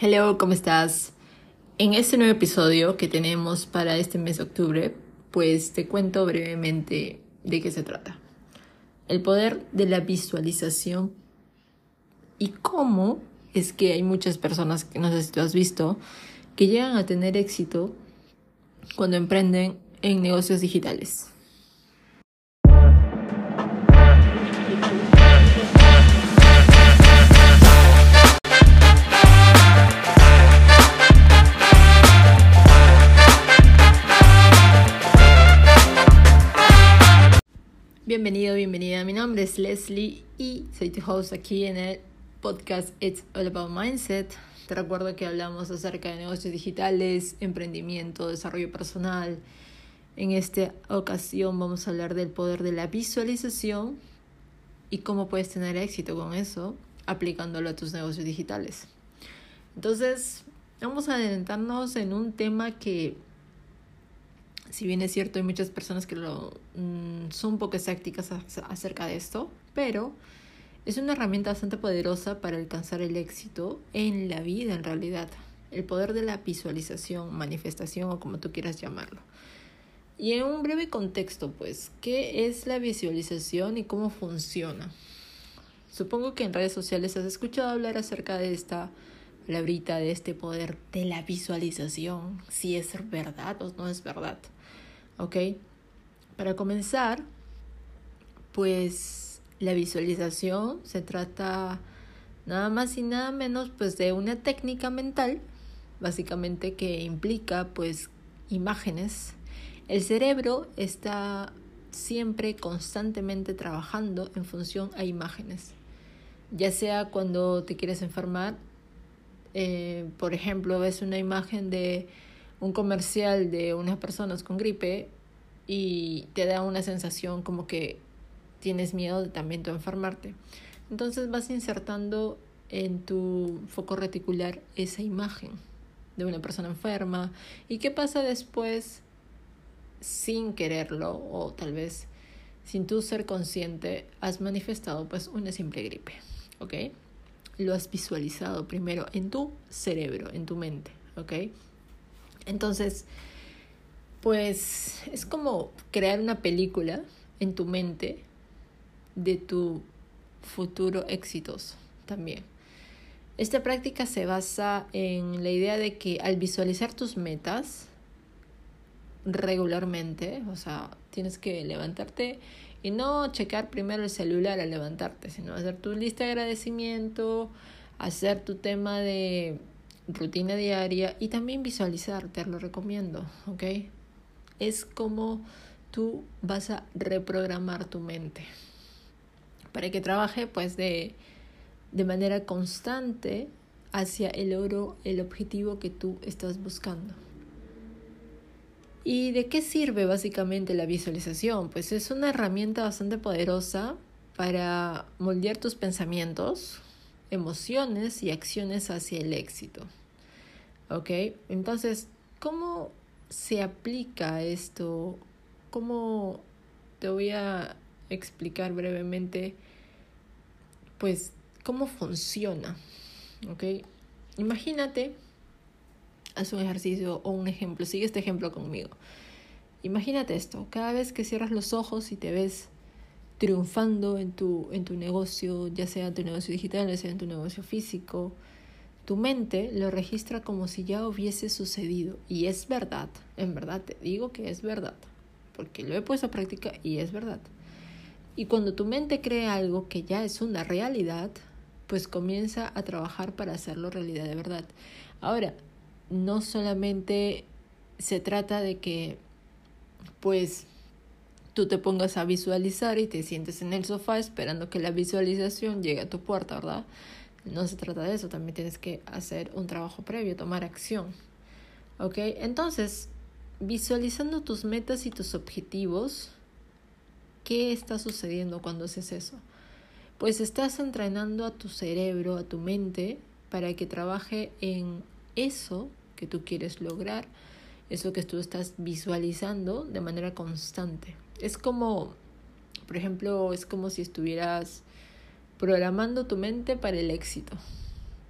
Hello, ¿cómo estás? En este nuevo episodio que tenemos para este mes de octubre, pues te cuento brevemente de qué se trata. El poder de la visualización y cómo es que hay muchas personas, que no sé si tú has visto, que llegan a tener éxito cuando emprenden en negocios digitales. Nombre es Leslie y soy tu host aquí en el podcast It's All About Mindset. Te recuerdo que hablamos acerca de negocios digitales, emprendimiento, desarrollo personal. En esta ocasión vamos a hablar del poder de la visualización y cómo puedes tener éxito con eso aplicándolo a tus negocios digitales. Entonces, vamos a adentrarnos en un tema que si bien es cierto, hay muchas personas que lo, mm, son poco escépticas acerca de esto, pero es una herramienta bastante poderosa para alcanzar el éxito en la vida en realidad. El poder de la visualización, manifestación o como tú quieras llamarlo. Y en un breve contexto, pues, ¿qué es la visualización y cómo funciona? Supongo que en redes sociales has escuchado hablar acerca de esta palabrita, de este poder de la visualización, si es verdad o no es verdad. ¿Ok? Para comenzar, pues la visualización se trata nada más y nada menos pues de una técnica mental, básicamente que implica pues imágenes. El cerebro está siempre constantemente trabajando en función a imágenes. Ya sea cuando te quieres enfermar, eh, por ejemplo, ves una imagen de un comercial de unas personas con gripe y te da una sensación como que tienes miedo de también tu enfermarte. Entonces vas insertando en tu foco reticular esa imagen de una persona enferma y qué pasa después sin quererlo o tal vez sin tú ser consciente has manifestado pues una simple gripe, ¿ok? Lo has visualizado primero en tu cerebro, en tu mente, ¿ok? Entonces, pues es como crear una película en tu mente de tu futuro exitoso también. Esta práctica se basa en la idea de que al visualizar tus metas regularmente, o sea, tienes que levantarte y no checar primero el celular al levantarte, sino hacer tu lista de agradecimiento, hacer tu tema de rutina diaria y también visualizar, te lo recomiendo, ¿ok? Es como tú vas a reprogramar tu mente para que trabaje pues de, de manera constante hacia el logro, el objetivo que tú estás buscando. ¿Y de qué sirve básicamente la visualización? Pues es una herramienta bastante poderosa para moldear tus pensamientos, emociones y acciones hacia el éxito. ¿Ok? Entonces, ¿cómo se aplica esto? ¿Cómo te voy a explicar brevemente, pues, cómo funciona? ¿Ok? Imagínate, haz un ejercicio o un ejemplo, sigue este ejemplo conmigo. Imagínate esto, cada vez que cierras los ojos y te ves triunfando en tu, en tu negocio, ya sea en tu negocio digital, ya sea en tu negocio físico, tu mente lo registra como si ya hubiese sucedido. Y es verdad, en verdad te digo que es verdad, porque lo he puesto a práctica y es verdad. Y cuando tu mente cree algo que ya es una realidad, pues comienza a trabajar para hacerlo realidad de verdad. Ahora, no solamente se trata de que, pues, tú te pongas a visualizar y te sientes en el sofá esperando que la visualización llegue a tu puerta, ¿verdad? No se trata de eso, también tienes que hacer un trabajo previo, tomar acción. ¿Ok? Entonces, visualizando tus metas y tus objetivos, ¿qué está sucediendo cuando haces eso? Pues estás entrenando a tu cerebro, a tu mente, para que trabaje en eso que tú quieres lograr, eso que tú estás visualizando de manera constante. Es como, por ejemplo, es como si estuvieras programando tu mente para el éxito.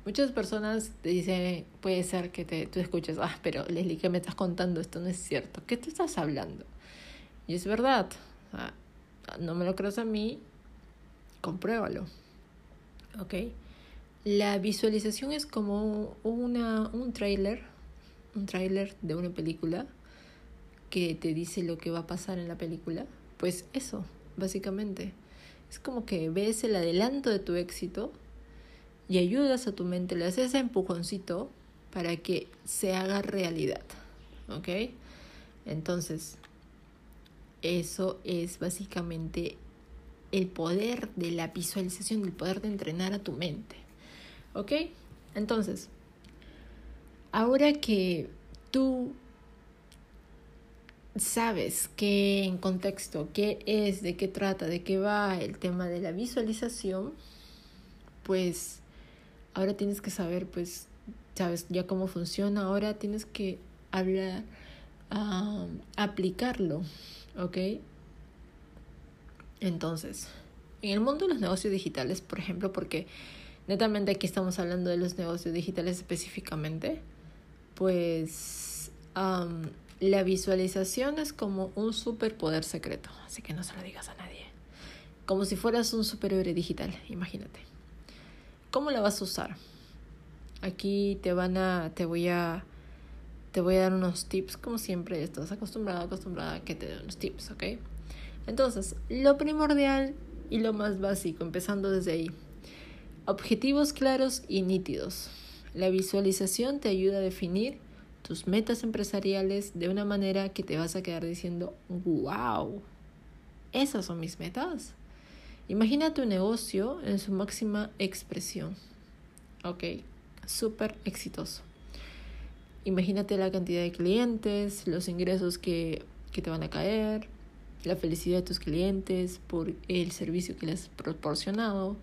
Muchas personas te dicen, puede ser que te, tú escuches, ah, pero Leslie, ¿qué me estás contando? Esto no es cierto. ¿Qué te estás hablando? Y es verdad. no me lo creas a mí, compruébalo. ¿Ok? La visualización es como una, un trailer, un trailer de una película que te dice lo que va a pasar en la película. Pues eso, básicamente. Es como que ves el adelanto de tu éxito y ayudas a tu mente, le haces ese empujoncito para que se haga realidad. ¿Ok? Entonces, eso es básicamente el poder de la visualización, el poder de entrenar a tu mente. ¿Ok? Entonces, ahora que tú sabes qué en contexto, qué es, de qué trata, de qué va el tema de la visualización, pues ahora tienes que saber, pues, sabes ya cómo funciona, ahora tienes que hablar, aplicarlo, ¿ok? Entonces, en el mundo de los negocios digitales, por ejemplo, porque netamente aquí estamos hablando de los negocios digitales específicamente, pues la visualización es como un superpoder secreto, así que no se lo digas a nadie. Como si fueras un superhéroe digital, imagínate. ¿Cómo la vas a usar? Aquí te van a, te voy a, te voy a dar unos tips, como siempre estás acostumbrado, acostumbrada a que te den unos tips, ¿ok? Entonces, lo primordial y lo más básico, empezando desde ahí. Objetivos claros y nítidos. La visualización te ayuda a definir tus metas empresariales de una manera que te vas a quedar diciendo, wow, esas son mis metas. Imagina tu negocio en su máxima expresión. Ok, súper exitoso. Imagínate la cantidad de clientes, los ingresos que, que te van a caer, la felicidad de tus clientes por el servicio que les has proporcionado.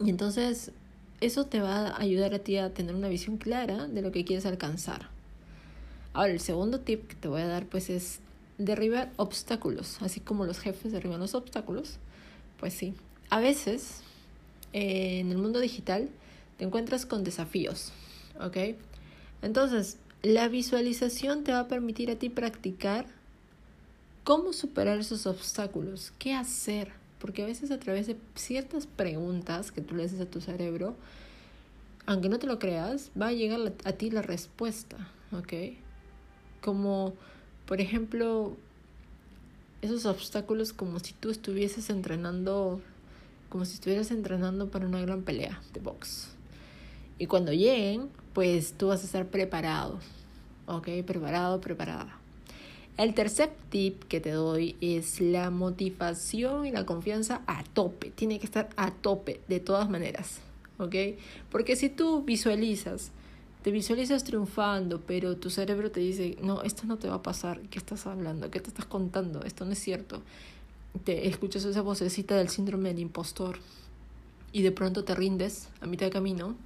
Y entonces eso te va a ayudar a ti a tener una visión clara de lo que quieres alcanzar. Ahora, el segundo tip que te voy a dar pues es derribar obstáculos, así como los jefes derriban los obstáculos. Pues sí, a veces eh, en el mundo digital te encuentras con desafíos, ¿ok? Entonces, la visualización te va a permitir a ti practicar cómo superar esos obstáculos, qué hacer porque a veces a través de ciertas preguntas que tú le haces a tu cerebro, aunque no te lo creas, va a llegar a ti la respuesta, ¿ok? Como, por ejemplo, esos obstáculos como si tú estuvieses entrenando, como si estuvieras entrenando para una gran pelea de box. Y cuando lleguen, pues tú vas a estar preparado, ¿ok? Preparado, preparada. El tercer tip que te doy es la motivación y la confianza a tope. Tiene que estar a tope de todas maneras, ¿ok? Porque si tú visualizas, te visualizas triunfando, pero tu cerebro te dice, no, esto no te va a pasar, ¿qué estás hablando? ¿Qué te estás contando? Esto no es cierto. Te escuchas esa vocecita del síndrome del impostor y de pronto te rindes a mitad de camino,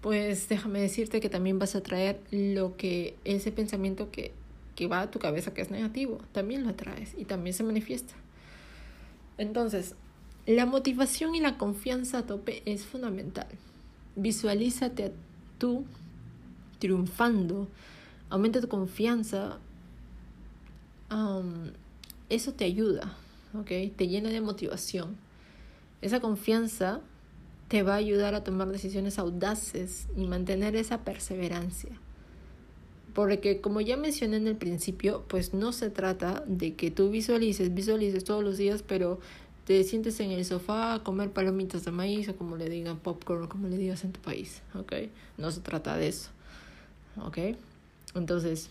pues déjame decirte que también vas a traer lo que ese pensamiento que que va a tu cabeza que es negativo, también lo atraes y también se manifiesta. Entonces, la motivación y la confianza a tope es fundamental. Visualízate tú triunfando, aumenta tu confianza, eso te ayuda, ¿ok? Te llena de motivación. Esa confianza te va a ayudar a tomar decisiones audaces y mantener esa perseverancia. Porque como ya mencioné en el principio, pues no se trata de que tú visualices, visualices todos los días, pero te sientes en el sofá a comer palomitas de maíz o como le digan popcorn o como le digas en tu país. No se trata de eso, ¿ok? Entonces,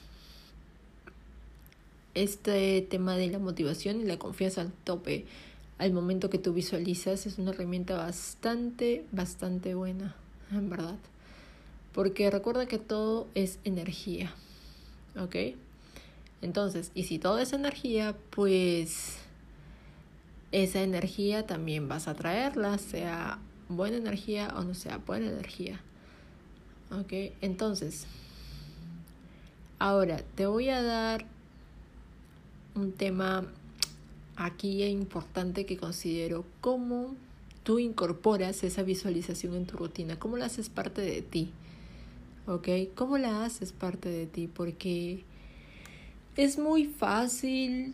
este tema de la motivación y la confianza al tope al momento que tú visualizas es una herramienta bastante, bastante buena, en verdad. Porque recuerda que todo es energía. ¿Ok? Entonces, y si todo es energía, pues esa energía también vas a traerla, sea buena energía o no sea buena energía. ¿Ok? Entonces, ahora te voy a dar un tema aquí importante que considero cómo tú incorporas esa visualización en tu rutina? ¿Cómo la haces parte de ti? ¿Ok? ¿Cómo la haces parte de ti? Porque es muy fácil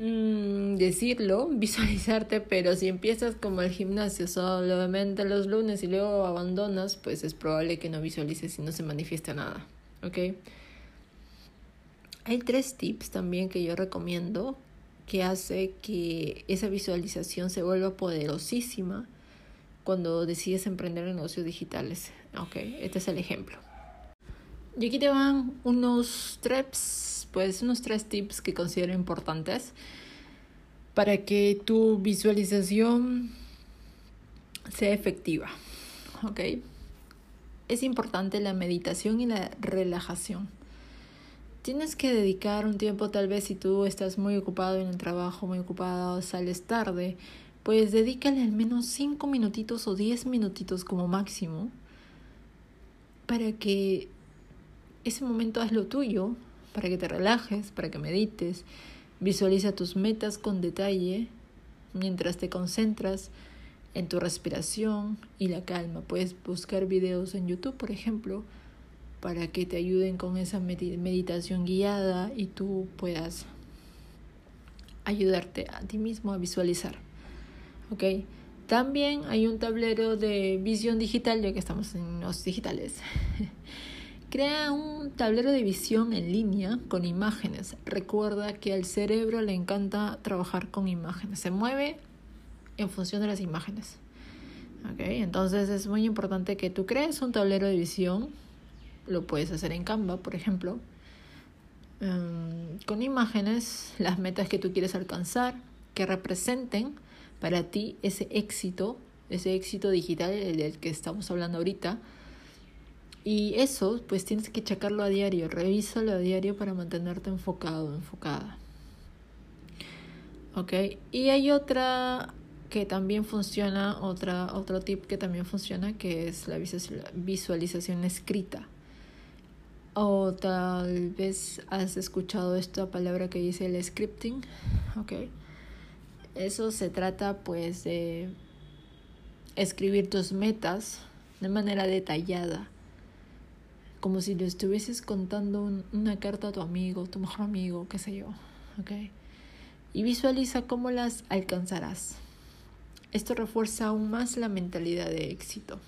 mm, decirlo, visualizarte, pero si empiezas como el gimnasio solamente los lunes y luego abandonas, pues es probable que no visualices y no se manifieste nada. ¿Ok? Hay tres tips también que yo recomiendo que hace que esa visualización se vuelva poderosísima cuando decides emprender negocios digitales. Ok, este es el ejemplo. Y aquí te van unos tres, pues unos tres tips que considero importantes para que tu visualización sea efectiva. Ok, es importante la meditación y la relajación tienes que dedicar un tiempo tal vez si tú estás muy ocupado en el trabajo, muy ocupado, sales tarde, pues dedícale al menos 5 minutitos o 10 minutitos como máximo para que ese momento haz lo tuyo, para que te relajes, para que medites, visualiza tus metas con detalle mientras te concentras en tu respiración y la calma. Puedes buscar videos en YouTube, por ejemplo, para que te ayuden con esa meditación guiada y tú puedas ayudarte a ti mismo a visualizar. ¿Ok? También hay un tablero de visión digital, ya que estamos en los digitales. Crea un tablero de visión en línea con imágenes. Recuerda que al cerebro le encanta trabajar con imágenes. Se mueve en función de las imágenes. ¿Ok? Entonces es muy importante que tú crees un tablero de visión lo puedes hacer en Canva, por ejemplo, em, con imágenes, las metas que tú quieres alcanzar, que representen para ti ese éxito, ese éxito digital del que estamos hablando ahorita. Y eso, pues tienes que checarlo a diario, revísalo a diario para mantenerte enfocado, enfocada. ¿Ok? Y hay otra que también funciona, otra, otro tip que también funciona, que es la visualización escrita. O tal vez has escuchado esta palabra que dice el scripting. Ok. Eso se trata pues de escribir tus metas de manera detallada. Como si le estuvieses contando una carta a tu amigo, tu mejor amigo, qué sé yo. Ok. Y visualiza cómo las alcanzarás. Esto refuerza aún más la mentalidad de éxito.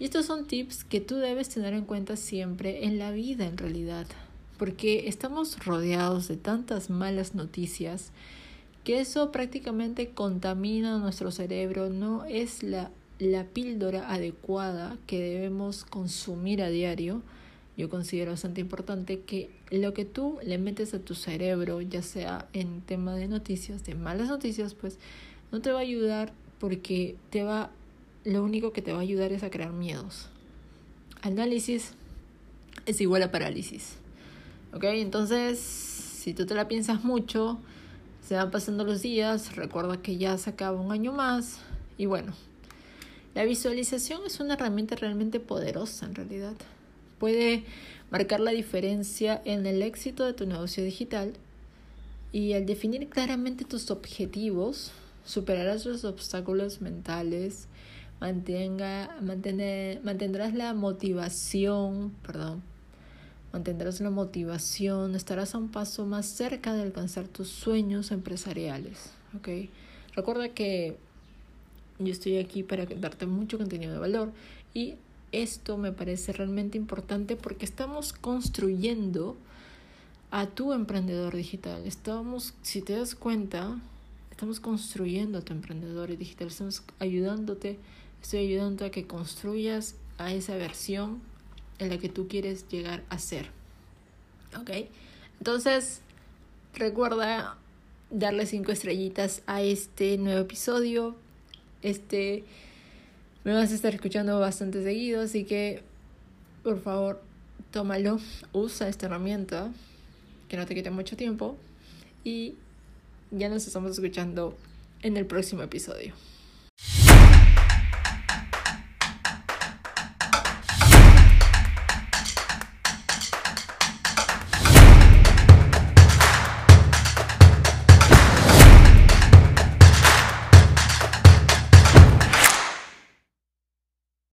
Y estos son tips que tú debes tener en cuenta siempre en la vida en realidad, porque estamos rodeados de tantas malas noticias que eso prácticamente contamina nuestro cerebro, no es la, la píldora adecuada que debemos consumir a diario. Yo considero bastante importante que lo que tú le metes a tu cerebro, ya sea en tema de noticias, de malas noticias, pues no te va a ayudar porque te va lo único que te va a ayudar es a crear miedos. Análisis es igual a parálisis. ¿Ok? Entonces, si tú te la piensas mucho, se van pasando los días, recuerda que ya se acaba un año más y bueno, la visualización es una herramienta realmente poderosa en realidad. Puede marcar la diferencia en el éxito de tu negocio digital y al definir claramente tus objetivos, superarás los obstáculos mentales mantenga, mantener, mantendrás la motivación, perdón, mantendrás la motivación, estarás a un paso más cerca de alcanzar tus sueños empresariales, ¿ok? Recuerda que yo estoy aquí para darte mucho contenido de valor y esto me parece realmente importante porque estamos construyendo a tu emprendedor digital. Estamos, si te das cuenta, estamos construyendo a tu emprendedor digital, estamos ayudándote Estoy ayudando a que construyas a esa versión en la que tú quieres llegar a ser. ¿Ok? Entonces, recuerda darle cinco estrellitas a este nuevo episodio. Este me vas a estar escuchando bastante seguido, así que por favor, tómalo, usa esta herramienta que no te quite mucho tiempo y ya nos estamos escuchando en el próximo episodio.